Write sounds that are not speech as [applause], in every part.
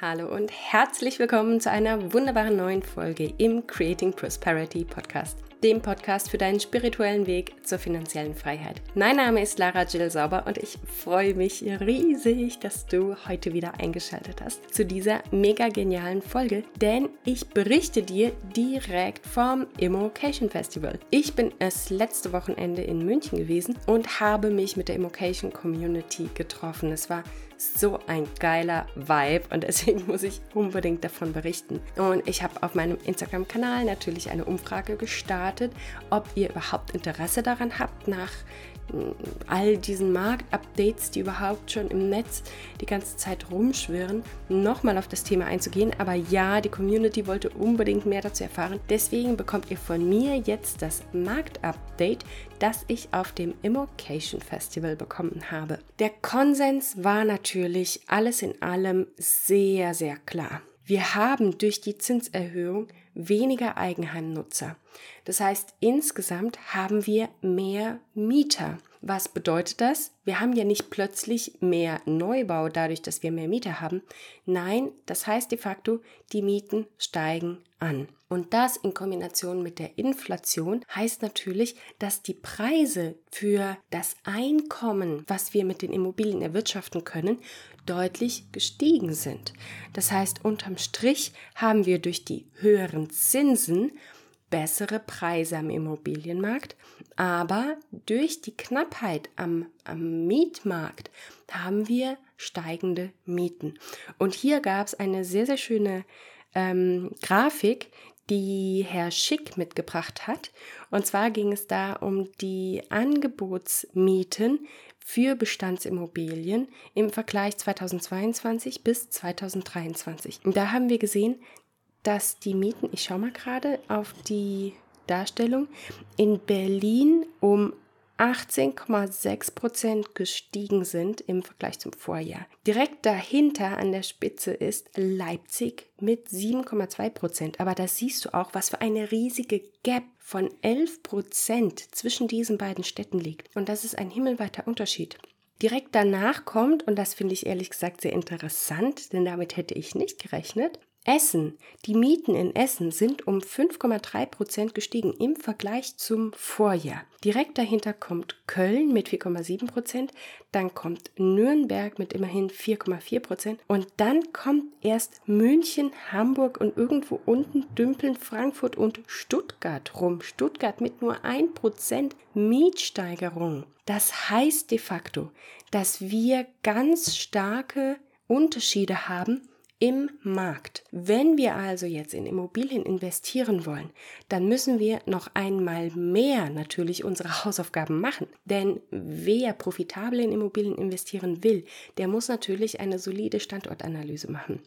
Hallo und herzlich willkommen zu einer wunderbaren neuen Folge im Creating Prosperity Podcast, dem Podcast für deinen spirituellen Weg zur finanziellen Freiheit. Mein Name ist Lara Jill Sauber und ich freue mich riesig, dass du heute wieder eingeschaltet hast zu dieser mega genialen Folge, denn ich berichte dir direkt vom Immocation Festival. Ich bin es letzte Wochenende in München gewesen und habe mich mit der Immocation Community getroffen. Es war so ein geiler Vibe und deswegen [laughs] muss ich unbedingt davon berichten. Und ich habe auf meinem Instagram-Kanal natürlich eine Umfrage gestartet, ob ihr überhaupt Interesse daran habt, nach all diesen Marktupdates, die überhaupt schon im Netz die ganze Zeit rumschwirren, nochmal auf das Thema einzugehen. Aber ja, die Community wollte unbedingt mehr dazu erfahren. Deswegen bekommt ihr von mir jetzt das Marktupdate, das ich auf dem Immocation Festival bekommen habe. Der Konsens war natürlich alles in allem sehr, sehr klar. Wir haben durch die Zinserhöhung weniger Eigenheimnutzer. Das heißt, insgesamt haben wir mehr Mieter. Was bedeutet das? Wir haben ja nicht plötzlich mehr Neubau dadurch, dass wir mehr Mieter haben. Nein, das heißt de facto, die Mieten steigen an. Und das in Kombination mit der Inflation heißt natürlich, dass die Preise für das Einkommen, was wir mit den Immobilien erwirtschaften können, deutlich gestiegen sind. Das heißt, unterm Strich haben wir durch die höheren Zinsen bessere Preise am Immobilienmarkt, aber durch die Knappheit am, am Mietmarkt haben wir steigende Mieten. Und hier gab es eine sehr, sehr schöne ähm, Grafik, die Herr Schick mitgebracht hat. Und zwar ging es da um die Angebotsmieten für Bestandsimmobilien im Vergleich 2022 bis 2023. Und da haben wir gesehen, dass die Mieten, ich schaue mal gerade auf die Darstellung, in Berlin um 18,6 Prozent gestiegen sind im Vergleich zum Vorjahr. Direkt dahinter an der Spitze ist Leipzig mit 7,2 Prozent. Aber da siehst du auch, was für eine riesige Gap von 11 Prozent zwischen diesen beiden Städten liegt. Und das ist ein himmelweiter Unterschied. Direkt danach kommt, und das finde ich ehrlich gesagt sehr interessant, denn damit hätte ich nicht gerechnet, Essen. Die Mieten in Essen sind um 5,3 Prozent gestiegen im Vergleich zum Vorjahr. Direkt dahinter kommt Köln mit 4,7 Prozent, dann kommt Nürnberg mit immerhin 4,4 Prozent und dann kommt erst München, Hamburg und irgendwo unten dümpeln Frankfurt und Stuttgart rum. Stuttgart mit nur 1 Prozent Mietsteigerung. Das heißt de facto, dass wir ganz starke Unterschiede haben im Markt. Wenn wir also jetzt in Immobilien investieren wollen, dann müssen wir noch einmal mehr natürlich unsere [laughs] Hausaufgaben machen. Denn wer profitabel in Immobilien investieren will, der muss natürlich eine solide Standortanalyse machen.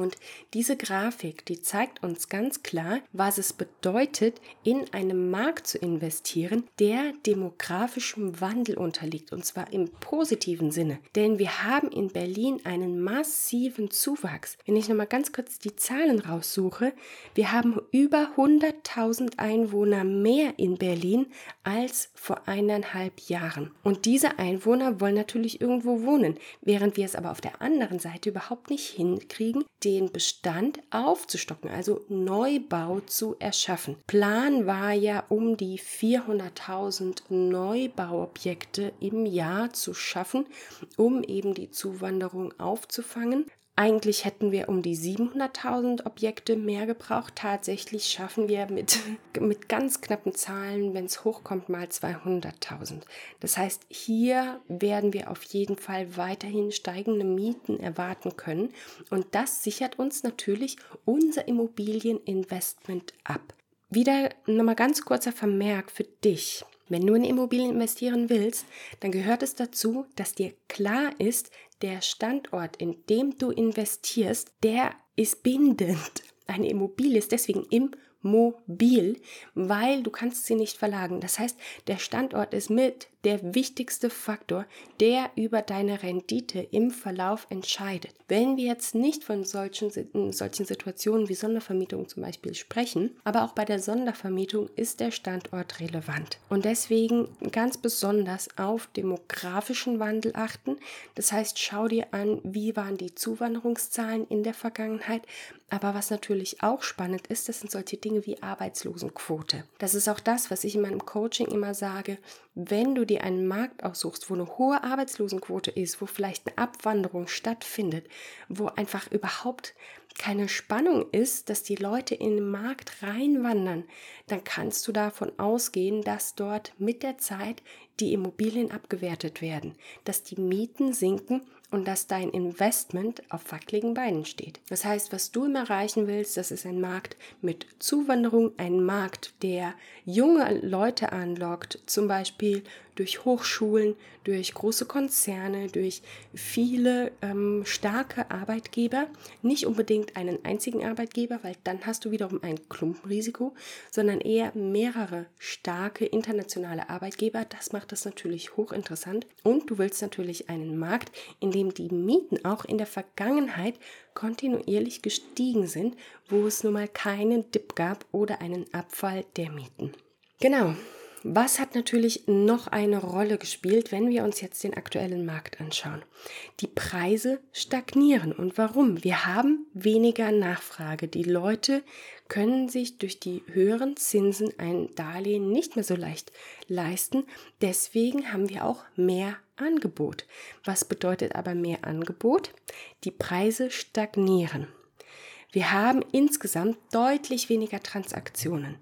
Und diese Grafik, die zeigt uns ganz klar, was es bedeutet, in einem Markt zu investieren, der demografischem Wandel unterliegt, und zwar im positiven Sinne. Denn wir haben in Berlin einen massiven Zuwachs. Wenn ich nochmal ganz kurz die Zahlen raussuche, wir haben über 100.000 Einwohner mehr in Berlin als vor eineinhalb Jahren. Und diese Einwohner wollen natürlich irgendwo wohnen, während wir es aber auf der anderen Seite überhaupt nicht hinkriegen, den Bestand aufzustocken, also Neubau zu erschaffen. Plan war ja, um die 400.000 Neubauobjekte im Jahr zu schaffen, um eben die Zuwanderung aufzufangen. Eigentlich hätten wir um die 700.000 Objekte mehr gebraucht. Tatsächlich schaffen wir mit, [laughs] mit ganz knappen Zahlen, wenn es hochkommt, mal 200.000. Das heißt, hier werden wir auf jeden Fall weiterhin steigende Mieten erwarten können. Und das sichert uns natürlich unser Immobilieninvestment ab. Wieder nochmal ganz kurzer Vermerk für dich. Wenn du in Immobilien investieren willst, dann gehört es dazu, dass dir klar ist, der Standort, in dem du investierst, der ist bindend. Eine Immobilie ist deswegen immobil, weil du kannst sie nicht verlagern. Das heißt, der Standort ist mit der wichtigste Faktor, der über deine Rendite im Verlauf entscheidet. Wenn wir jetzt nicht von solchen, solchen Situationen wie Sondervermietung zum Beispiel sprechen, aber auch bei der Sondervermietung ist der Standort relevant. Und deswegen ganz besonders auf demografischen Wandel achten. Das heißt, schau dir an, wie waren die Zuwanderungszahlen in der Vergangenheit. Aber was natürlich auch spannend ist, das sind solche Dinge wie Arbeitslosenquote. Das ist auch das, was ich in meinem Coaching immer sage. Wenn du dir einen Markt aussuchst, wo eine hohe Arbeitslosenquote ist, wo vielleicht eine Abwanderung stattfindet, wo einfach überhaupt keine Spannung ist, dass die Leute in den Markt reinwandern, dann kannst du davon ausgehen, dass dort mit der Zeit die Immobilien abgewertet werden, dass die Mieten sinken und dass dein Investment auf wackeligen Beinen steht. Das heißt, was du immer erreichen willst, das ist ein Markt mit Zuwanderung, ein Markt, der junge Leute anlockt, zum Beispiel durch Hochschulen, durch große Konzerne, durch viele ähm, starke Arbeitgeber, nicht unbedingt einen einzigen Arbeitgeber, weil dann hast du wiederum ein Klumpenrisiko, sondern eher mehrere starke internationale Arbeitgeber. Das macht das natürlich hochinteressant. Und du willst natürlich einen Markt, in dem die Mieten auch in der Vergangenheit kontinuierlich gestiegen sind, wo es nun mal keinen Dip gab oder einen Abfall der Mieten. Genau, was hat natürlich noch eine Rolle gespielt, wenn wir uns jetzt den aktuellen Markt anschauen? Die Preise stagnieren. Und warum? Wir haben weniger Nachfrage. Die Leute können sich durch die höheren Zinsen ein Darlehen nicht mehr so leicht leisten. Deswegen haben wir auch mehr Angebot. Was bedeutet aber mehr Angebot? Die Preise stagnieren. Wir haben insgesamt deutlich weniger Transaktionen.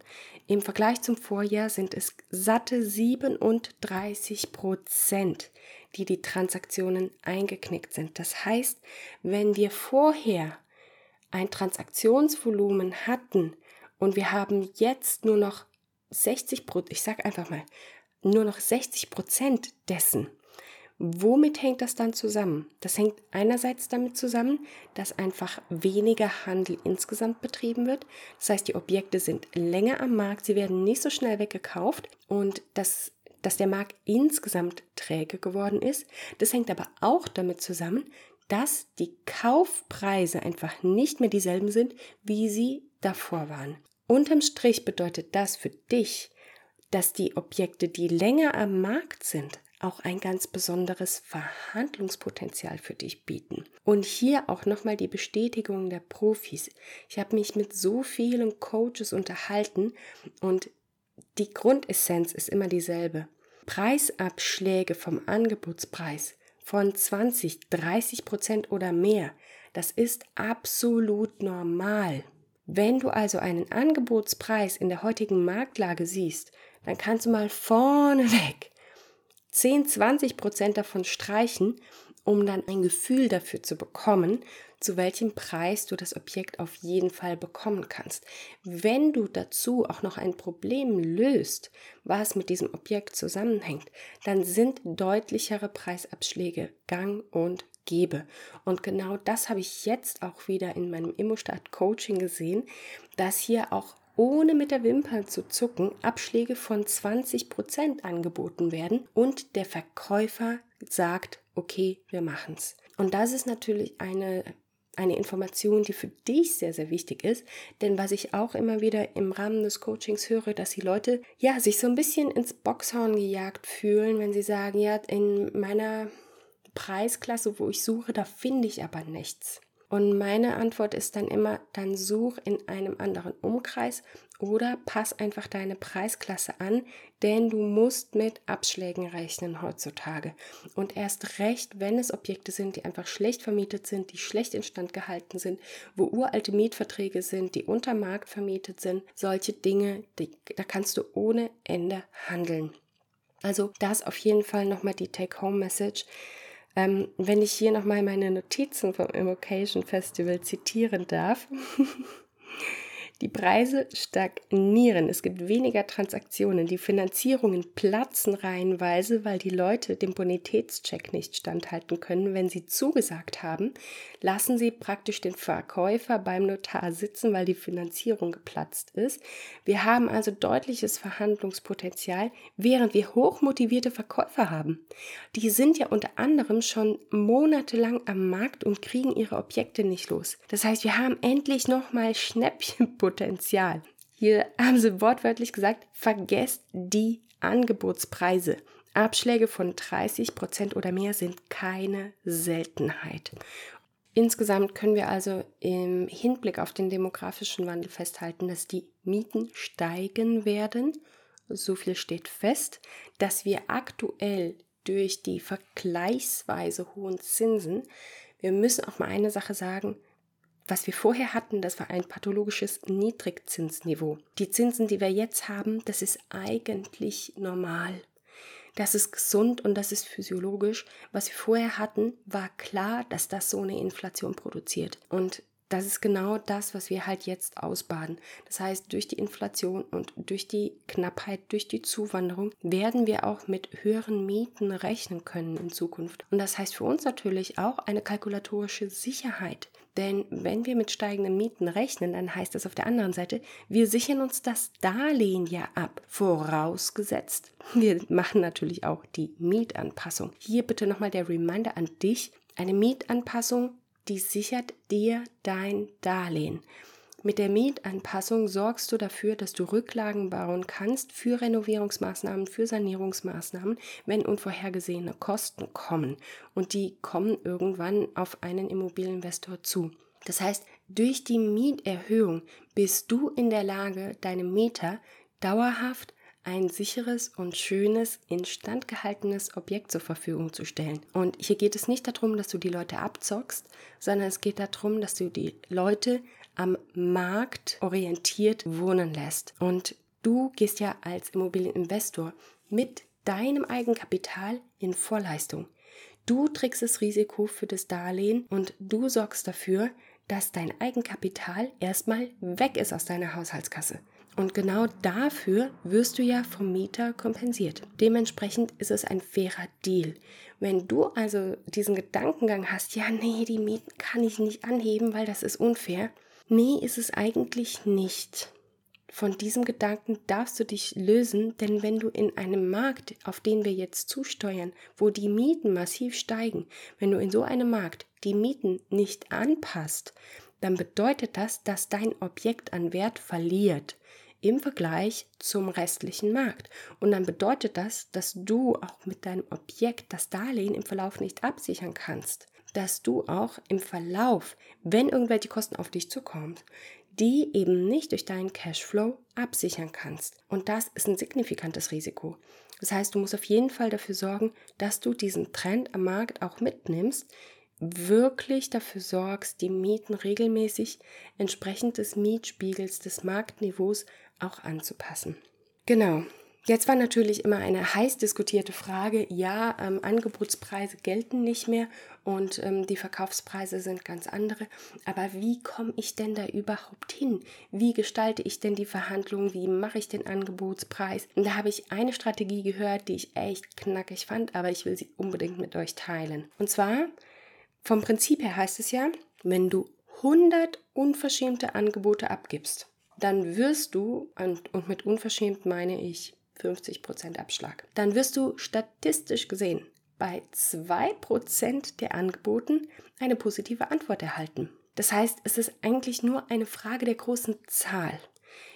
Im Vergleich zum Vorjahr sind es satte 37 Prozent, die die Transaktionen eingeknickt sind. Das heißt, wenn wir vorher ein Transaktionsvolumen hatten und wir haben jetzt nur noch 60 Prozent, ich sage einfach mal, nur noch 60 Prozent dessen, Womit hängt das dann zusammen? Das hängt einerseits damit zusammen, dass einfach weniger Handel insgesamt betrieben wird. Das heißt, die Objekte sind länger am Markt, sie werden nicht so schnell weggekauft und das dass der Markt insgesamt träge geworden ist. Das hängt aber auch damit zusammen, dass die Kaufpreise einfach nicht mehr dieselben sind, wie sie davor waren. Unterm Strich bedeutet das für dich, dass die Objekte, die länger am Markt sind, auch ein ganz besonderes Verhandlungspotenzial für dich bieten. Und hier auch nochmal die Bestätigung der Profis. Ich habe mich mit so vielen Coaches unterhalten und die Grundessenz ist immer dieselbe. Preisabschläge vom Angebotspreis von 20, 30 Prozent oder mehr, das ist absolut normal. Wenn du also einen Angebotspreis in der heutigen Marktlage siehst, dann kannst du mal vorneweg [laughs] 10, 20 Prozent davon streichen, um dann ein Gefühl dafür zu bekommen, zu welchem Preis du das Objekt auf jeden Fall bekommen kannst. Wenn du dazu auch noch ein Problem löst, was mit diesem Objekt zusammenhängt, dann sind deutlichere Preisabschläge gang und gäbe. Und genau das habe ich jetzt auch wieder in meinem Immostart Coaching gesehen, dass hier auch ohne mit der Wimper zu zucken Abschläge von 20 Prozent angeboten werden und der Verkäufer sagt, okay, wir machen's. Und das ist natürlich eine eine Information, die für dich sehr, sehr wichtig ist. Denn was ich auch immer wieder im Rahmen des Coachings höre, dass die Leute ja sich so ein bisschen ins Boxhorn gejagt fühlen, wenn sie sagen, ja, in meiner Preisklasse, wo ich suche, da finde ich aber nichts. Und meine Antwort ist dann immer, dann such in einem anderen Umkreis oder pass einfach deine Preisklasse an, denn du musst mit Abschlägen rechnen heutzutage. Und erst recht, wenn es Objekte sind, die einfach schlecht vermietet sind, die schlecht instand gehalten sind, wo uralte Mietverträge sind, die unter Markt vermietet sind, solche Dinge, die, da kannst du ohne Ende handeln. Also das auf jeden Fall nochmal die Take-Home-Message. Ähm, wenn ich hier nochmal meine Notizen vom Immocation Festival zitieren darf. [laughs] Die Preise stagnieren, es gibt weniger Transaktionen, die Finanzierungen platzen reihenweise, weil die Leute dem Bonitätscheck nicht standhalten können. Wenn sie zugesagt haben, lassen sie praktisch den Verkäufer beim Notar sitzen, weil die Finanzierung geplatzt ist. Wir haben also deutliches Verhandlungspotenzial, während wir hochmotivierte Verkäufer haben. Die sind ja unter anderem schon monatelang am Markt und kriegen ihre Objekte nicht los. Das heißt, wir haben endlich nochmal Schnäppchenpotenzial Potenzial. Hier haben sie wortwörtlich gesagt, vergesst die Angebotspreise. Abschläge von 30 Prozent oder mehr sind keine Seltenheit. Insgesamt können wir also im Hinblick auf den demografischen Wandel festhalten, dass die Mieten steigen werden. So viel steht fest, dass wir aktuell durch die vergleichsweise hohen Zinsen, wir müssen auch mal eine Sache sagen, was wir vorher hatten, das war ein pathologisches Niedrigzinsniveau. Die Zinsen, die wir jetzt haben, das ist eigentlich normal. Das ist gesund und das ist physiologisch. Was wir vorher hatten, war klar, dass das so eine Inflation produziert. Und das ist genau das, was wir halt jetzt ausbaden. Das heißt, durch die Inflation und durch die Knappheit, durch die Zuwanderung werden wir auch mit höheren Mieten rechnen können in Zukunft. Und das heißt für uns natürlich auch eine kalkulatorische Sicherheit. Denn wenn wir mit steigenden Mieten rechnen, dann heißt das auf der anderen Seite, wir sichern uns das Darlehen ja ab. Vorausgesetzt, wir machen natürlich auch die Mietanpassung. Hier bitte nochmal der Reminder an dich. Eine Mietanpassung, die sichert dir dein Darlehen. Mit der Mietanpassung sorgst du dafür, dass du Rücklagen bauen kannst für Renovierungsmaßnahmen, für Sanierungsmaßnahmen, wenn unvorhergesehene Kosten kommen. Und die kommen irgendwann auf einen Immobilieninvestor zu. Das heißt, durch die Mieterhöhung bist du in der Lage, deinem Mieter dauerhaft ein sicheres und schönes, instand gehaltenes Objekt zur Verfügung zu stellen. Und hier geht es nicht darum, dass du die Leute abzockst, sondern es geht darum, dass du die Leute am Markt orientiert wohnen lässt. Und du gehst ja als Immobilieninvestor mit deinem Eigenkapital in Vorleistung. Du trägst das Risiko für das Darlehen und du sorgst dafür, dass dein Eigenkapital erstmal weg ist aus deiner Haushaltskasse. Und genau dafür wirst du ja vom Mieter kompensiert. Dementsprechend ist es ein fairer Deal. Wenn du also diesen Gedankengang hast, ja, nee, die Mieten kann ich nicht anheben, weil das ist unfair, Nee, ist es eigentlich nicht. Von diesem Gedanken darfst du dich lösen, denn wenn du in einem Markt, auf den wir jetzt zusteuern, wo die Mieten massiv steigen, wenn du in so einem Markt die Mieten nicht anpasst, dann bedeutet das, dass dein Objekt an Wert verliert im Vergleich zum restlichen Markt. Und dann bedeutet das, dass du auch mit deinem Objekt das Darlehen im Verlauf nicht absichern kannst dass du auch im Verlauf, wenn irgendwelche Kosten auf dich zukommen, die eben nicht durch deinen Cashflow absichern kannst. Und das ist ein signifikantes Risiko. Das heißt, du musst auf jeden Fall dafür sorgen, dass du diesen Trend am Markt auch mitnimmst, wirklich dafür sorgst, die Mieten regelmäßig entsprechend des Mietspiegels, des Marktniveaus auch anzupassen. Genau, Jetzt war natürlich immer eine heiß diskutierte Frage, ja, ähm, Angebotspreise gelten nicht mehr und ähm, die Verkaufspreise sind ganz andere, aber wie komme ich denn da überhaupt hin? Wie gestalte ich denn die Verhandlungen? Wie mache ich den Angebotspreis? Und da habe ich eine Strategie gehört, die ich echt knackig fand, aber ich will sie unbedingt mit euch teilen. Und zwar, vom Prinzip her heißt es ja, wenn du 100 unverschämte Angebote abgibst, dann wirst du, und, und mit unverschämt meine ich 50% Abschlag. Dann wirst du statistisch gesehen bei 2% der Angeboten eine positive Antwort erhalten. Das heißt, es ist eigentlich nur eine Frage der großen Zahl.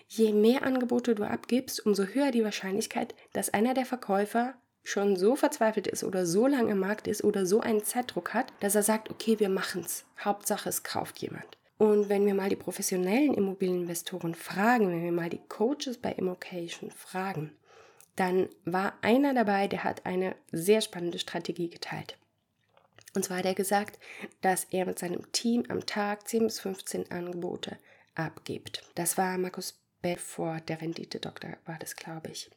Je mehr Angebote du abgibst, umso höher die Wahrscheinlichkeit, dass einer der Verkäufer schon so verzweifelt ist oder so lange im Markt ist oder so einen Zeitdruck hat, dass er sagt, okay, wir machen's. Hauptsache, es kauft jemand. Und wenn wir mal die professionellen Immobilieninvestoren fragen, wenn wir mal die Coaches bei Immocation fragen, dann war einer dabei, der hat eine sehr spannende Strategie geteilt. Und zwar hat er gesagt, dass er mit seinem Team am Tag 10 bis 15 Angebote abgibt. Das war Markus Bedford, der Rendite-Doktor war das, glaube ich.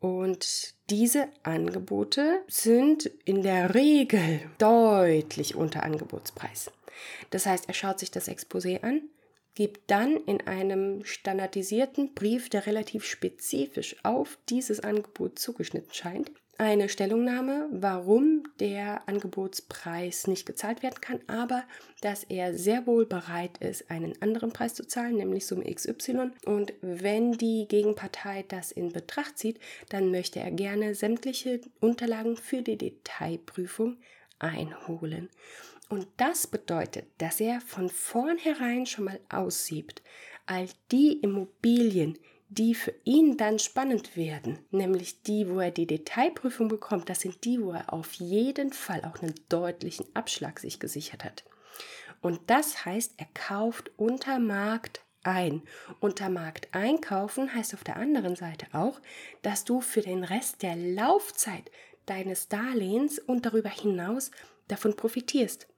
Und diese Angebote sind in der Regel deutlich unter Angebotspreis. Das heißt, er schaut sich das Exposé an, gibt dann in einem standardisierten Brief, der relativ spezifisch auf dieses Angebot zugeschnitten scheint, eine Stellungnahme, warum der Angebotspreis nicht gezahlt werden kann, aber dass er sehr wohl bereit ist, einen anderen Preis zu zahlen, nämlich Summe XY. Und wenn die Gegenpartei das in Betracht zieht, dann möchte er gerne sämtliche Unterlagen für die Detailprüfung einholen. Und das bedeutet, dass er von vornherein schon mal aussiebt, all die Immobilien, die für ihn dann spannend werden, nämlich die, wo er die Detailprüfung bekommt, das sind die, wo er auf jeden Fall auch einen deutlichen Abschlag sich gesichert hat. Und das heißt, er kauft unter Markt ein. Unter Markt einkaufen heißt auf der anderen Seite auch, dass du für den Rest der Laufzeit deines Darlehens und darüber hinaus davon profitierst.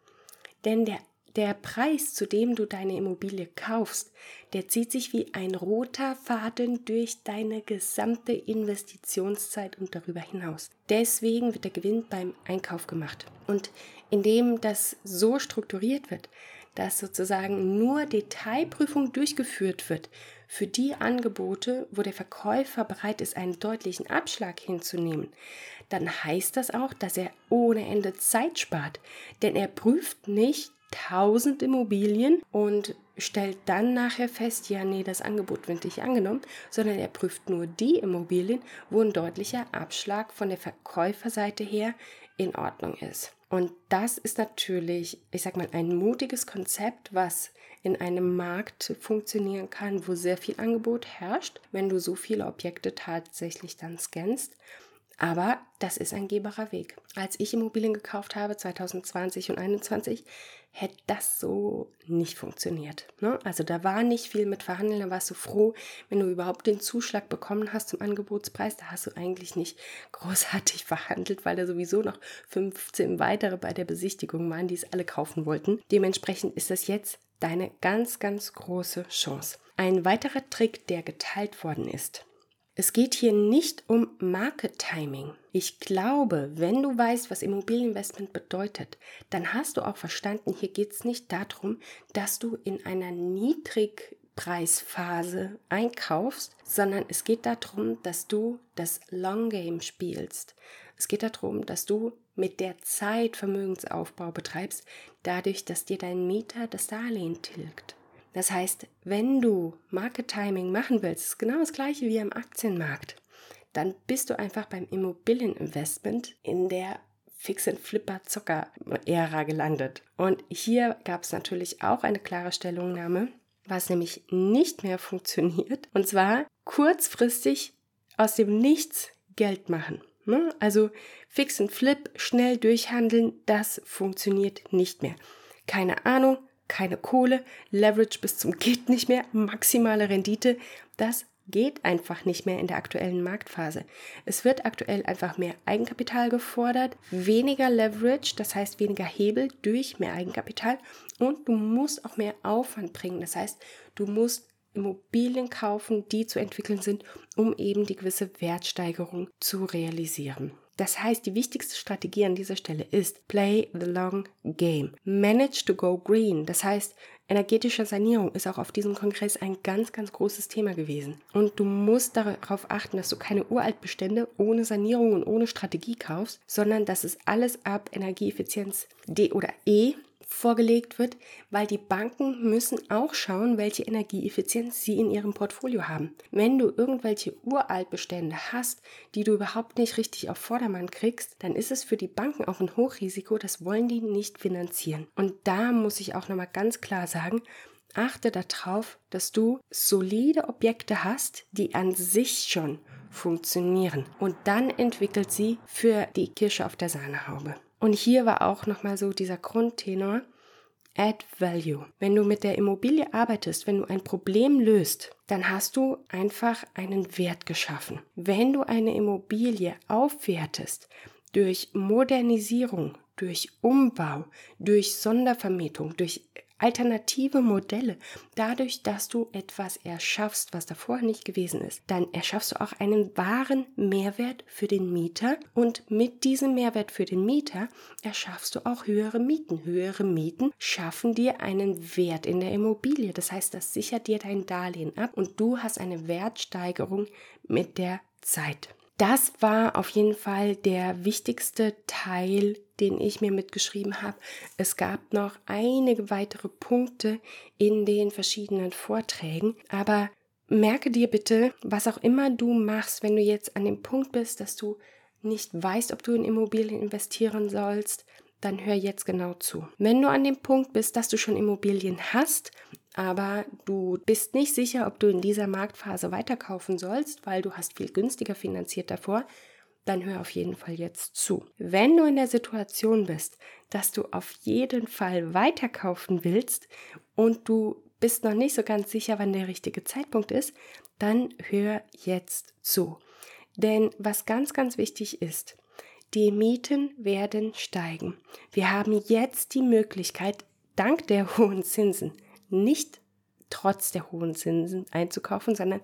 Denn der der Preis, zu dem du deine Immobilie kaufst, der zieht sich wie ein roter Faden durch deine gesamte Investitionszeit und darüber hinaus. Deswegen wird der Gewinn beim Einkauf gemacht. Und indem das so strukturiert wird, dass sozusagen nur Detailprüfung durchgeführt wird für die Angebote, wo der Verkäufer bereit ist, einen deutlichen Abschlag hinzunehmen, dann heißt das auch, dass er ohne Ende Zeit spart. Denn er prüft nicht 1000 Immobilien und stellt dann nachher fest, ja, nee, das Angebot wird nicht angenommen, sondern er prüft nur die Immobilien, wo ein deutlicher Abschlag von der Verkäuferseite her in Ordnung ist. Und das ist natürlich, ich sag mal, ein mutiges Konzept, was in einem Markt funktionieren kann, wo sehr viel Angebot herrscht, wenn du so viele Objekte tatsächlich dann scannst. Aber das ist ein gehbarer Weg. Als ich Immobilien gekauft habe, 2020 und 2021, hätte das so nicht funktioniert. Ne? Also da war nicht viel mit Verhandeln, da warst du froh, wenn du überhaupt den Zuschlag bekommen hast zum Angebotspreis. Da hast du eigentlich nicht [laughs] großartig verhandelt, weil da sowieso noch 15 weitere bei der Besichtigung waren, die es alle kaufen wollten. Dementsprechend ist das jetzt deine ganz, ganz große Chance. Ein weiterer Trick, der geteilt worden ist, es geht hier nicht um Market Timing. Ich glaube, wenn du weißt, was Immobilieninvestment bedeutet, dann hast du auch verstanden, hier geht es nicht darum, dass du in einer Niedrigpreisphase einkaufst, sondern es geht darum, dass du das Long Game spielst. Es geht darum, dass du mit der Zeit Vermögensaufbau betreibst, dadurch, dass dir dein Mieter das Darlehen tilgt. Das heißt, wenn du Market Timing machen willst, ist genau das gleiche wie im Aktienmarkt, dann bist du einfach beim Immobilieninvestment in der Fix and Flipper Zocker Ära gelandet. Und hier gab es natürlich auch eine klare Stellungnahme, was nämlich nicht mehr funktioniert. Und zwar kurzfristig aus dem Nichts Geld machen. Ne? Also Fix and Flip, schnell durchhandeln, das funktioniert nicht mehr. Keine Ahnung, keine Kohle, Leverage bis zum geht nicht mehr, maximale Rendite, das geht einfach nicht mehr in der aktuellen Marktphase. Es wird aktuell einfach mehr Eigenkapital gefordert, weniger Leverage, das heißt weniger Hebel durch mehr Eigenkapital und du musst auch mehr Aufwand bringen. Das heißt, du musst Immobilien kaufen, die zu entwickeln sind, um eben die gewisse Wertsteigerung zu realisieren. Das heißt, die wichtigste Strategie an dieser Stelle ist Play the Long Game. Manage to go green. Das heißt, energetische Sanierung ist auch auf diesem Kongress ein ganz, ganz großes Thema gewesen. Und du musst darauf achten, dass du keine Uraltbestände ohne Sanierung und ohne Strategie kaufst, sondern dass es alles ab Energieeffizienz D oder E vorgelegt wird, weil die Banken müssen auch schauen, welche Energieeffizienz sie in ihrem Portfolio haben. Wenn du irgendwelche Uraltbestände hast, die du überhaupt nicht richtig auf Vordermann kriegst, dann ist es für die Banken auch ein Hochrisiko, das wollen die nicht finanzieren. Und da muss ich auch nochmal ganz klar sagen, achte darauf, dass du solide Objekte hast, die an sich schon funktionieren. Und dann entwickelt sie für die Kirsche auf der Sahnehaube. Und hier war auch nochmal so dieser Grundtenor, Add Value. Wenn du mit der Immobilie arbeitest, wenn du ein Problem löst, dann hast du einfach einen Wert geschaffen. Wenn du eine Immobilie aufwertest durch Modernisierung, durch Umbau, durch Sondervermietung, durch alternative Modelle. Dadurch, dass du etwas erschaffst, was davor nicht gewesen ist, dann erschaffst du auch einen wahren Mehrwert für den Mieter und mit diesem Mehrwert für den Mieter erschaffst du auch höhere Mieten. Höhere Mieten schaffen dir einen Wert in der Immobilie. Das heißt, das sichert dir dein Darlehen ab und du hast eine Wertsteigerung mit der Zeit. Das war auf jeden Fall der wichtigste Teil, den ich mir mitgeschrieben habe. Es gab noch einige weitere Punkte in den verschiedenen Vorträgen, aber merke dir bitte, was auch immer du machst, wenn du jetzt an dem Punkt bist, dass du nicht weißt, ob du in Immobilien investieren sollst, dann hör jetzt genau zu. Wenn du an dem Punkt bist, dass du schon Immobilien hast aber du bist nicht sicher, ob du in dieser Marktphase weiterkaufen sollst, weil du hast viel günstiger finanziert davor, dann hör auf jeden Fall jetzt zu. Wenn du in der Situation bist, dass du auf jeden Fall weiterkaufen willst und du bist noch nicht so ganz sicher, wann der richtige Zeitpunkt ist, dann hör jetzt zu. Denn was ganz, ganz wichtig ist, die Mieten werden steigen. Wir haben jetzt die Möglichkeit, dank der [laughs] hohen Zinsen, nicht trotz der hohen Zinsen einzukaufen, sondern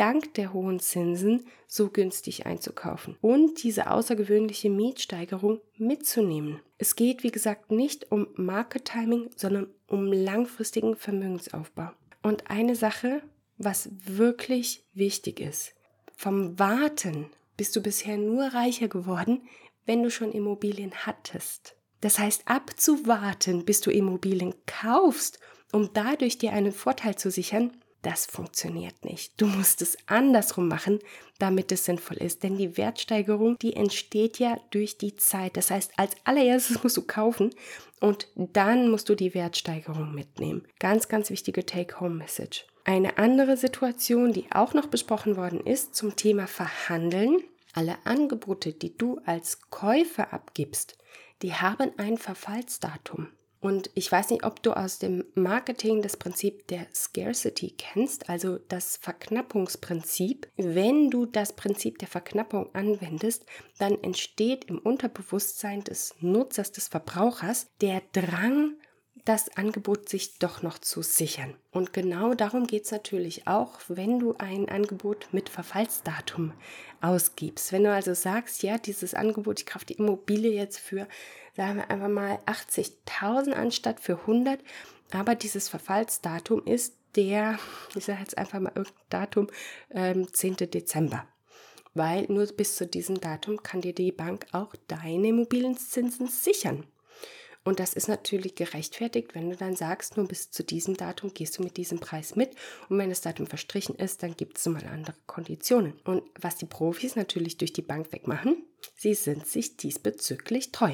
dank der hohen Zinsen so günstig einzukaufen und diese außergewöhnliche Mietsteigerung mitzunehmen. Es geht, wie gesagt, nicht um Market Timing, sondern um langfristigen Vermögensaufbau. Und eine Sache, was wirklich wichtig ist, vom Warten bist du bisher nur reicher geworden, wenn du schon Immobilien hattest. Das heißt, abzuwarten, bis du Immobilien kaufst um dadurch dir einen Vorteil zu sichern, das funktioniert nicht. Du musst es andersrum machen, damit es sinnvoll ist. Denn die Wertsteigerung, die entsteht ja durch die Zeit. Das heißt, als allererstes musst du kaufen und dann musst du die Wertsteigerung mitnehmen. Ganz, ganz wichtige Take-Home-Message. Eine andere Situation, die auch noch besprochen worden ist zum Thema Verhandeln. Alle Angebote, die du als Käufer abgibst, die haben ein Verfallsdatum. Und ich weiß nicht, ob du aus dem Marketing das Prinzip der Scarcity kennst, also das Verknappungsprinzip. Wenn du das Prinzip der Verknappung anwendest, dann entsteht im Unterbewusstsein des Nutzers, des Verbrauchers, der Drang, das Angebot sich doch noch zu sichern. Und genau darum geht es natürlich auch, wenn du ein Angebot mit Verfallsdatum ausgibst. Wenn du also sagst, ja, dieses Angebot, ich kaufe die Immobilie jetzt für sagen wir einfach mal 80.000 anstatt für 100. Aber dieses Verfallsdatum ist der, ich sage jetzt einfach mal irgendein Datum, ähm, 10. Dezember. Weil nur bis zu diesem Datum kann dir die Bank auch deine Immobilienzinsen sichern. Und das ist natürlich gerechtfertigt, wenn du dann sagst, nur bis zu diesem Datum gehst du mit diesem Preis mit. Und wenn das Datum verstrichen ist, dann gibt es mal andere Konditionen. Und was die Profis natürlich durch die Bank wegmachen, Sie sind sich diesbezüglich treu.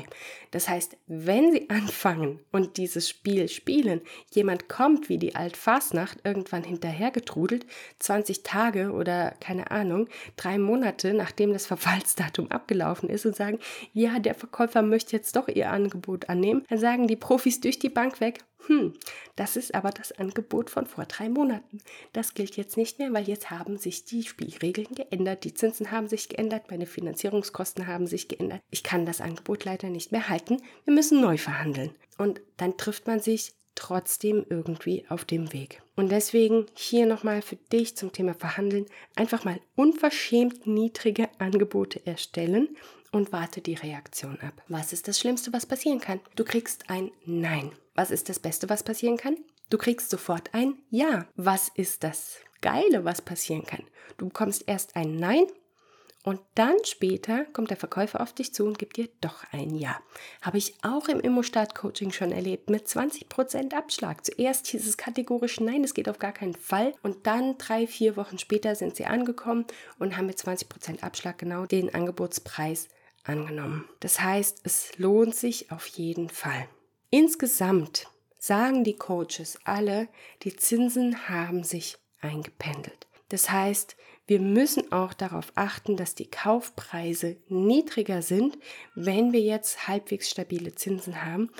Das heißt, wenn Sie [laughs] anfangen und dieses Spiel spielen, jemand kommt wie die Altfasnacht irgendwann hinterhergetrudelt, 20 Tage oder keine Ahnung, drei Monate nachdem das Verfallsdatum abgelaufen ist und sagen, ja, der Verkäufer möchte jetzt doch Ihr Angebot annehmen, dann sagen die Profis durch die Bank weg, hm, das ist aber das Angebot von vor drei Monaten. Das gilt jetzt nicht mehr, weil jetzt haben sich die Spielregeln geändert, die Zinsen haben sich geändert, meine Finanzierungskosten haben sich geändert. Ich kann das Angebot leider nicht mehr halten. Wir müssen neu verhandeln. Und dann trifft man sich trotzdem irgendwie auf dem Weg. Und deswegen hier nochmal für dich zum Thema Verhandeln einfach mal unverschämt niedrige Angebote erstellen und warte die Reaktion ab. Was ist das Schlimmste, was passieren kann? Du kriegst ein Nein. Was ist das Beste, was passieren kann? Du kriegst sofort ein Ja. Was ist das Geile, was passieren kann? Du bekommst erst ein Nein und dann später kommt der Verkäufer auf dich zu und gibt dir doch ein Ja. Habe ich auch im Immostart-Coaching schon erlebt, mit 20% Abschlag. Zuerst hieß es kategorisch Nein, das geht auf gar keinen Fall. Und dann drei, vier Wochen später sind sie angekommen und haben mit 20% Abschlag genau den Angebotspreis angenommen. Das heißt, es lohnt sich auf jeden Fall. Insgesamt sagen die Coaches alle, die Zinsen haben sich eingependelt. Das heißt, wir müssen auch darauf achten, dass die Kaufpreise niedriger sind, wenn wir jetzt halbwegs stabile Zinsen haben,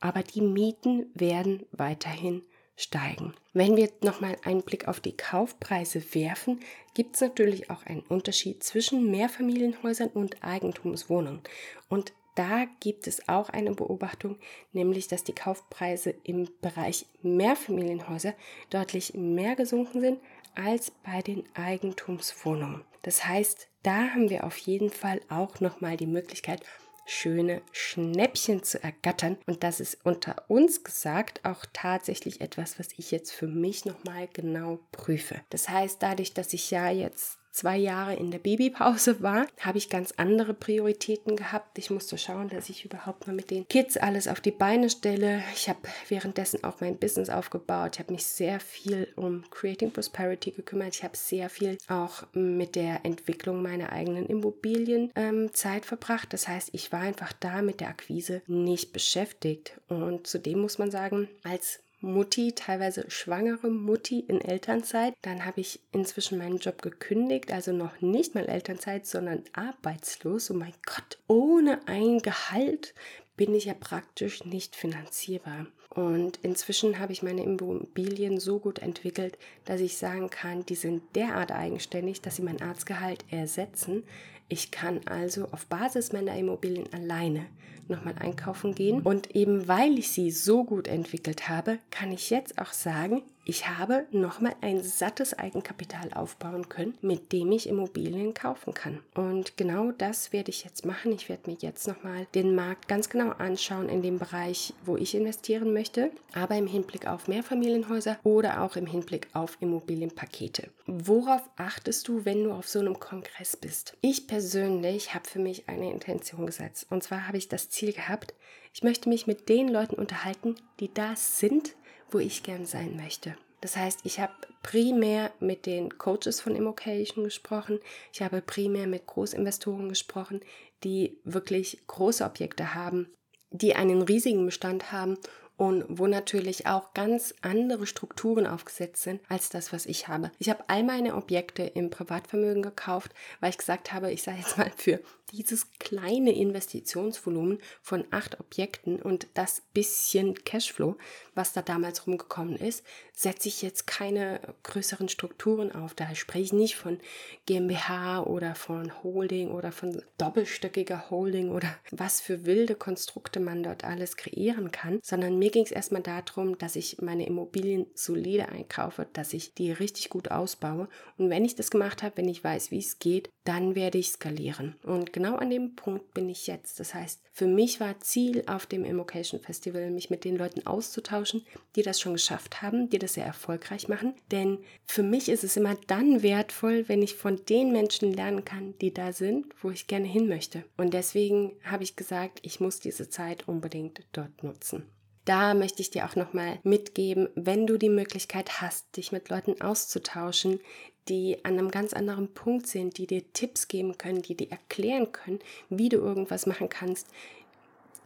aber die Mieten werden weiterhin steigen. Wenn wir nochmal einen Blick auf die Kaufpreise werfen, gibt es natürlich auch einen Unterschied zwischen Mehrfamilienhäusern und Eigentumswohnungen. Und da gibt es auch eine Beobachtung, nämlich dass die Kaufpreise im Bereich Mehrfamilienhäuser deutlich mehr gesunken sind als bei den Eigentumswohnungen. Das heißt, da haben wir auf jeden Fall auch nochmal die Möglichkeit, schöne Schnäppchen zu ergattern. Und das ist unter uns gesagt auch tatsächlich etwas, was ich jetzt für mich nochmal genau prüfe. Das heißt, dadurch, dass ich ja jetzt zwei Jahre in der Babypause [laughs] war, habe ich ganz andere Prioritäten gehabt. Ich musste schauen, dass ich überhaupt mal mit den Kids alles auf die Beine stelle. Ich habe währenddessen auch mein Business aufgebaut. Ich habe mich sehr viel um Creating Prosperity gekümmert. Ich habe sehr viel auch mit der Entwicklung meiner eigenen Immobilien ähm, Zeit verbracht. Das heißt, ich war einfach da mit der Akquise nicht beschäftigt. Und zudem muss man sagen, als Mutti, teilweise schwangere Mutti in Elternzeit. Dann habe ich inzwischen meinen Job gekündigt, also noch nicht mal Elternzeit, sondern arbeitslos. Oh mein Gott, ohne ein Gehalt bin ich ja praktisch nicht finanzierbar. Und inzwischen habe ich meine Immobilien so gut entwickelt, dass ich sagen kann, die sind derart eigenständig, dass sie mein Arztgehalt ersetzen. Ich kann also auf Basis meiner Immobilien alleine nochmal einkaufen gehen. Und eben weil ich sie so gut entwickelt habe, kann ich jetzt auch sagen, ich habe nochmal ein sattes Eigenkapital aufbauen können, mit dem ich Immobilien kaufen kann. Und genau das werde ich jetzt machen. Ich werde mir jetzt nochmal den Markt ganz genau anschauen in dem Bereich, wo ich investieren möchte, aber im Hinblick auf Mehrfamilienhäuser oder auch im Hinblick auf Immobilienpakete. Worauf achtest du, wenn du auf so einem Kongress bist? Ich persönlich habe für mich eine Intention gesetzt. Und zwar habe ich das Ziel gehabt, ich möchte mich mit den Leuten unterhalten, die da sind, wo ich gern sein möchte. Das heißt, ich habe primär mit den Coaches von Immocation gesprochen. Ich habe primär mit Großinvestoren gesprochen, die wirklich große Objekte haben, die einen riesigen Bestand haben und wo natürlich auch ganz andere Strukturen aufgesetzt sind als das, was ich habe. Ich habe all meine Objekte im Privatvermögen gekauft, weil ich gesagt habe, ich sage jetzt mal für dieses kleine Investitionsvolumen von acht Objekten und das bisschen Cashflow, was da damals rumgekommen ist, setze ich jetzt keine größeren Strukturen auf. Da spreche ich nicht von GmbH oder von Holding oder von doppelstöckiger Holding oder was für wilde Konstrukte man dort alles kreieren kann, sondern mir ging es erstmal darum, dass ich meine Immobilien solide einkaufe, dass ich die richtig gut ausbaue und wenn ich das gemacht habe, wenn ich weiß, wie es geht, dann werde ich skalieren. Und genau an dem Punkt bin ich jetzt. Das heißt, für mich war Ziel auf dem Immocation Festival, mich mit den Leuten auszutauschen, die das schon geschafft haben, die das sehr erfolgreich machen. Denn für mich ist es immer dann wertvoll, wenn ich von den Menschen lernen kann, die da sind, wo ich gerne hin möchte. Und deswegen habe ich gesagt, ich muss diese Zeit unbedingt dort nutzen da möchte ich dir auch nochmal mitgeben, wenn du die Möglichkeit hast, dich mit Leuten auszutauschen, die an einem ganz anderen Punkt sind, die dir Tipps geben können, die dir erklären können, wie du irgendwas machen kannst,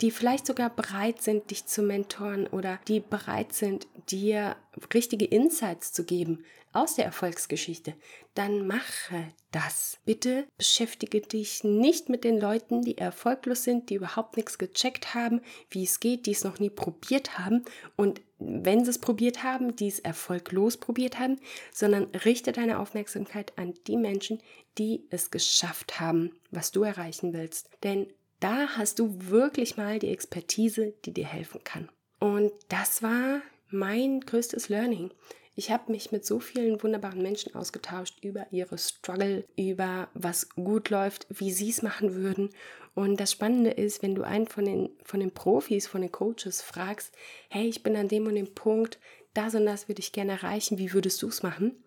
die vielleicht sogar bereit sind, dich zu mentoren oder die bereit sind, dir richtige Insights zu geben aus der Erfolgsgeschichte, dann mache das. Bitte beschäftige dich nicht mit den Leuten, die erfolglos sind, die überhaupt nichts gecheckt haben, wie es geht, die es noch nie probiert haben und wenn sie es probiert haben, die es erfolglos probiert haben, sondern richte deine Aufmerksamkeit an die Menschen, die es geschafft haben, was du erreichen willst. Denn da hast du wirklich mal die Expertise, die dir helfen kann. Und das war mein größtes Learning. Ich habe mich mit so vielen wunderbaren Menschen ausgetauscht über ihre Struggle, über was gut läuft, wie sie es machen würden. Und das Spannende ist, wenn du einen von den, von den Profis, von den Coaches fragst, hey, ich bin an dem und dem Punkt, das und das würde ich gerne erreichen, wie würdest du es machen?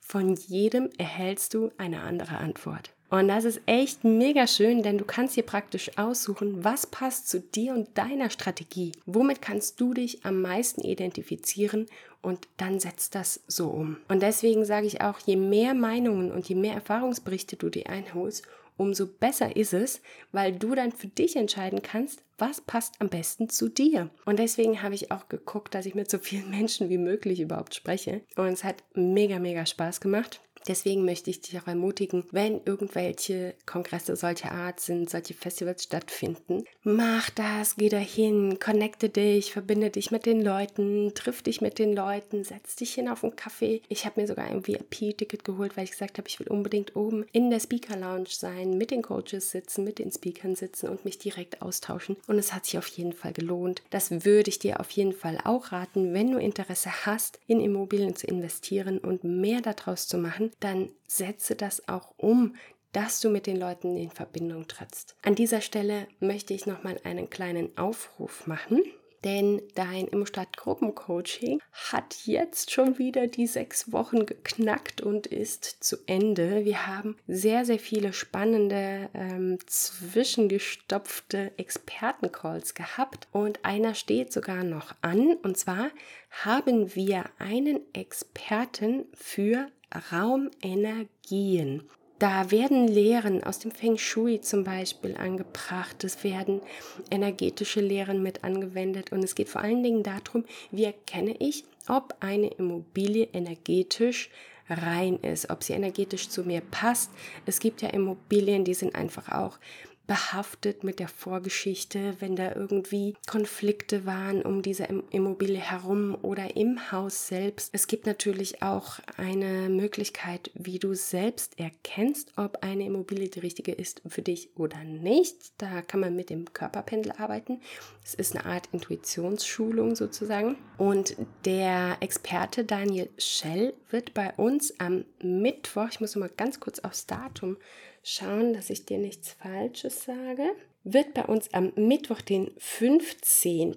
Von jedem erhältst du eine andere Antwort. Und das ist echt mega schön, denn du kannst dir praktisch aussuchen, was passt zu dir und deiner Strategie. Womit kannst du dich am meisten identifizieren und dann setzt das so um. Und deswegen sage ich auch, je mehr Meinungen und je mehr Erfahrungsberichte du dir einholst, umso besser ist es, weil du dann für dich entscheiden kannst, was passt am besten zu dir. Und deswegen habe ich auch geguckt, dass ich mit so vielen [laughs] Menschen wie möglich überhaupt spreche. Und es hat mega, mega Spaß gemacht. Deswegen möchte ich dich auch ermutigen, wenn irgendwelche Kongresse solcher Art sind, solche Festivals stattfinden, mach das, geh dahin, connecte dich, verbinde dich mit den Leuten, triff dich mit den Leuten, setz dich hin auf einen Kaffee. Ich habe mir sogar ein VIP-Ticket geholt, weil ich gesagt habe, ich will unbedingt oben in der Speaker Lounge sein, mit den Coaches sitzen, mit den Speakern sitzen und mich direkt austauschen. Und es hat sich auf jeden Fall gelohnt. Das würde ich dir auf jeden Fall auch raten, wenn du Interesse hast, in Immobilien zu investieren und mehr daraus zu machen dann setze das auch um, dass du mit den Leuten in Verbindung trittst. An dieser Stelle möchte ich nochmal einen kleinen Aufruf machen. Denn dein Immostadt Gruppencoaching hat jetzt schon wieder die sechs Wochen geknackt und ist zu Ende. Wir haben sehr, sehr viele spannende, ähm, zwischengestopfte Expertencalls gehabt und einer steht sogar noch an. Und zwar haben wir einen Experten für Raumenergien. Da werden Lehren aus dem Feng Shui zum Beispiel angebracht. Es werden energetische Lehren mit angewendet. Und es geht vor allen Dingen darum, wie erkenne ich, ob eine Immobilie energetisch rein ist, ob sie energetisch zu mir passt. Es gibt ja Immobilien, die sind einfach auch behaftet mit der Vorgeschichte, wenn da irgendwie Konflikte waren um diese Immobilie herum oder im Haus selbst. Es gibt natürlich auch eine Möglichkeit, wie du selbst erkennst, ob eine Immobilie die richtige ist für dich oder nicht. Da kann man mit dem Körperpendel arbeiten. Es ist eine Art Intuitionsschulung sozusagen. Und der Experte Daniel Schell wird bei uns am Mittwoch, ich muss mal ganz kurz aufs Datum schauen, dass ich dir nichts Falsches sage wird bei uns am Mittwoch, den 15.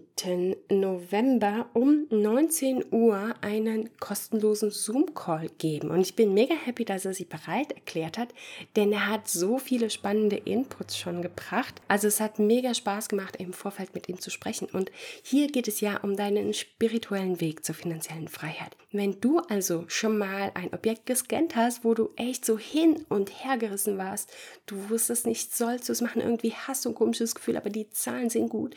November um 19 Uhr einen kostenlosen Zoom-Call geben. Und ich bin mega happy, dass er sich bereit erklärt hat, denn er hat so viele spannende Inputs schon gebracht. Also es hat mega Spaß gemacht, im Vorfeld mit ihm zu sprechen. Und hier geht es ja um deinen spirituellen Weg zur finanziellen Freiheit. Wenn du also schon mal ein Objekt gescannt hast, wo du echt so hin und her gerissen warst, du wusstest nicht, sollst du es machen, irgendwie hast du ein komisches Gefühl, aber die Zahlen sind gut,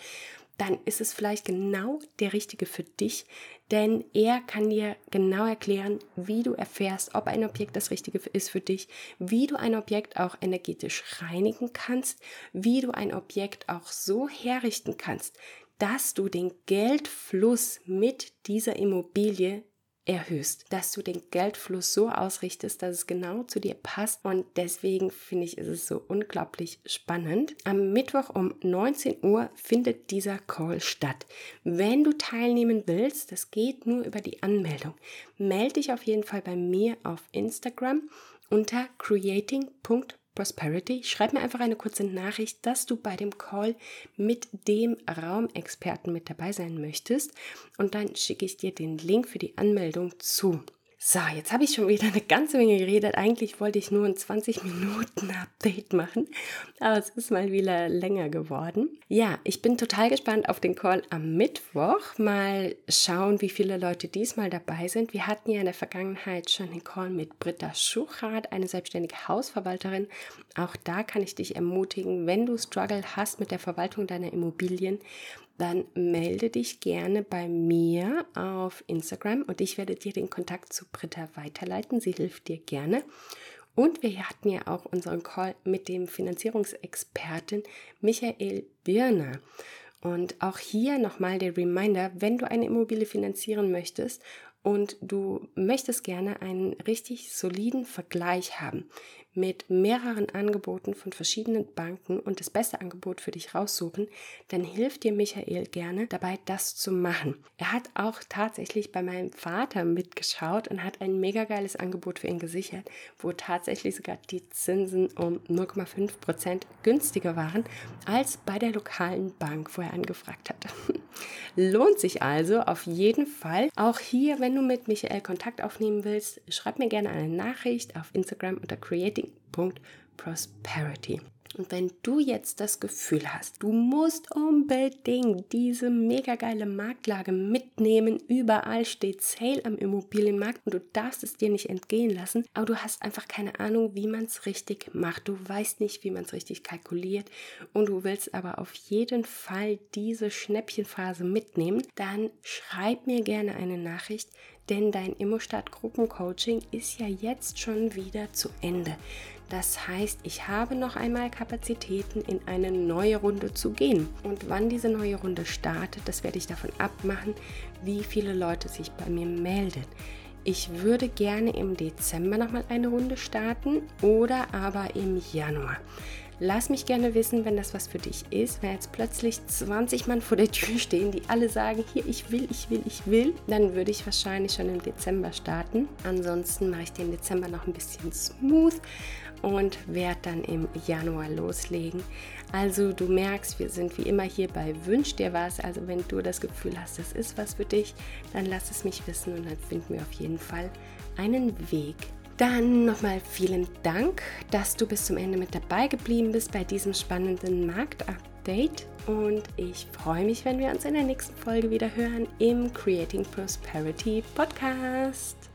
dann ist es vielleicht genau der richtige für dich, denn er kann dir genau erklären, wie du erfährst, ob ein Objekt das Richtige ist für dich, wie du ein Objekt auch energetisch reinigen kannst, wie du ein Objekt auch so herrichten kannst, dass du den Geldfluss mit dieser Immobilie erhöhst, dass du den Geldfluss so ausrichtest, dass es genau zu dir passt und deswegen finde ich, ist es so unglaublich spannend. Am Mittwoch um 19 Uhr findet dieser Call statt. Wenn du teilnehmen willst, das geht nur über die Anmeldung. Melde dich auf jeden Fall bei mir auf Instagram unter creating.com Prosperity, schreib mir einfach eine kurze Nachricht, dass du bei dem Call mit dem Raumexperten mit dabei sein möchtest und dann schicke ich dir den Link für die Anmeldung zu. So, jetzt habe ich schon wieder eine ganze Menge geredet. Eigentlich wollte ich nur ein 20 Minuten Update machen, aber es ist mal wieder länger geworden. Ja, ich bin total gespannt auf den Call am Mittwoch. Mal schauen, wie viele Leute diesmal dabei sind. Wir hatten ja in der Vergangenheit schon den Call mit Britta Schuchat, eine selbstständige Hausverwalterin. Auch da kann ich dich ermutigen, wenn du Struggle hast mit der Verwaltung deiner Immobilien, dann melde dich gerne bei mir auf Instagram und ich werde dir den Kontakt zu Britta weiterleiten. Sie hilft dir gerne. Und wir hatten ja auch unseren Call mit dem Finanzierungsexperten Michael Birner. Und auch hier nochmal der Reminder, wenn du eine Immobilie finanzieren möchtest und du möchtest gerne einen richtig soliden Vergleich haben mit mehreren Angeboten von verschiedenen Banken und das beste Angebot für dich raussuchen, dann hilft dir Michael gerne dabei, das zu machen. Er hat auch tatsächlich bei meinem Vater mitgeschaut und hat ein mega geiles Angebot für ihn gesichert, wo tatsächlich sogar die Zinsen um 0,5 Prozent günstiger waren als bei der lokalen Bank, wo er angefragt hat. [laughs] Lohnt sich also auf jeden Fall. Auch hier, wenn du mit Michael Kontakt aufnehmen willst, schreib mir gerne eine Nachricht auf Instagram unter Creating Prosperity. Und wenn du jetzt das Gefühl hast, du musst unbedingt diese mega geile Marktlage mitnehmen, überall steht Sale am Immobilienmarkt und du darfst es dir nicht entgehen lassen, aber du hast einfach keine Ahnung, wie man es richtig macht. Du weißt nicht, wie man es richtig kalkuliert und du willst aber auf jeden Fall diese Schnäppchenphase mitnehmen, dann schreib mir gerne eine Nachricht, denn dein Immostat Gruppencoaching ist ja jetzt schon wieder zu Ende. Das heißt, ich habe noch einmal Kapazitäten, in eine neue Runde zu gehen. Und wann diese neue Runde startet, das werde ich davon abmachen, wie viele Leute sich bei mir melden. Ich würde gerne im Dezember nochmal eine Runde starten oder aber im Januar. Lass mich gerne wissen, wenn das was für dich ist. Wenn jetzt plötzlich 20 Mann vor der Tür stehen, die alle sagen, hier, ich will, ich will, ich will, dann würde ich wahrscheinlich schon im Dezember starten. Ansonsten mache ich den Dezember noch ein bisschen smooth und werde dann im Januar loslegen. Also du merkst, wir sind wie immer hier bei Wünsch dir was. Also wenn du das Gefühl hast, das ist was für dich, dann lass es mich wissen und dann finden wir auf jeden Fall einen Weg dann nochmal vielen Dank, dass du bis zum Ende mit dabei geblieben bist bei diesem spannenden Marktupdate. Und ich freue mich, wenn wir uns in der nächsten Folge wieder hören im Creating Prosperity Podcast.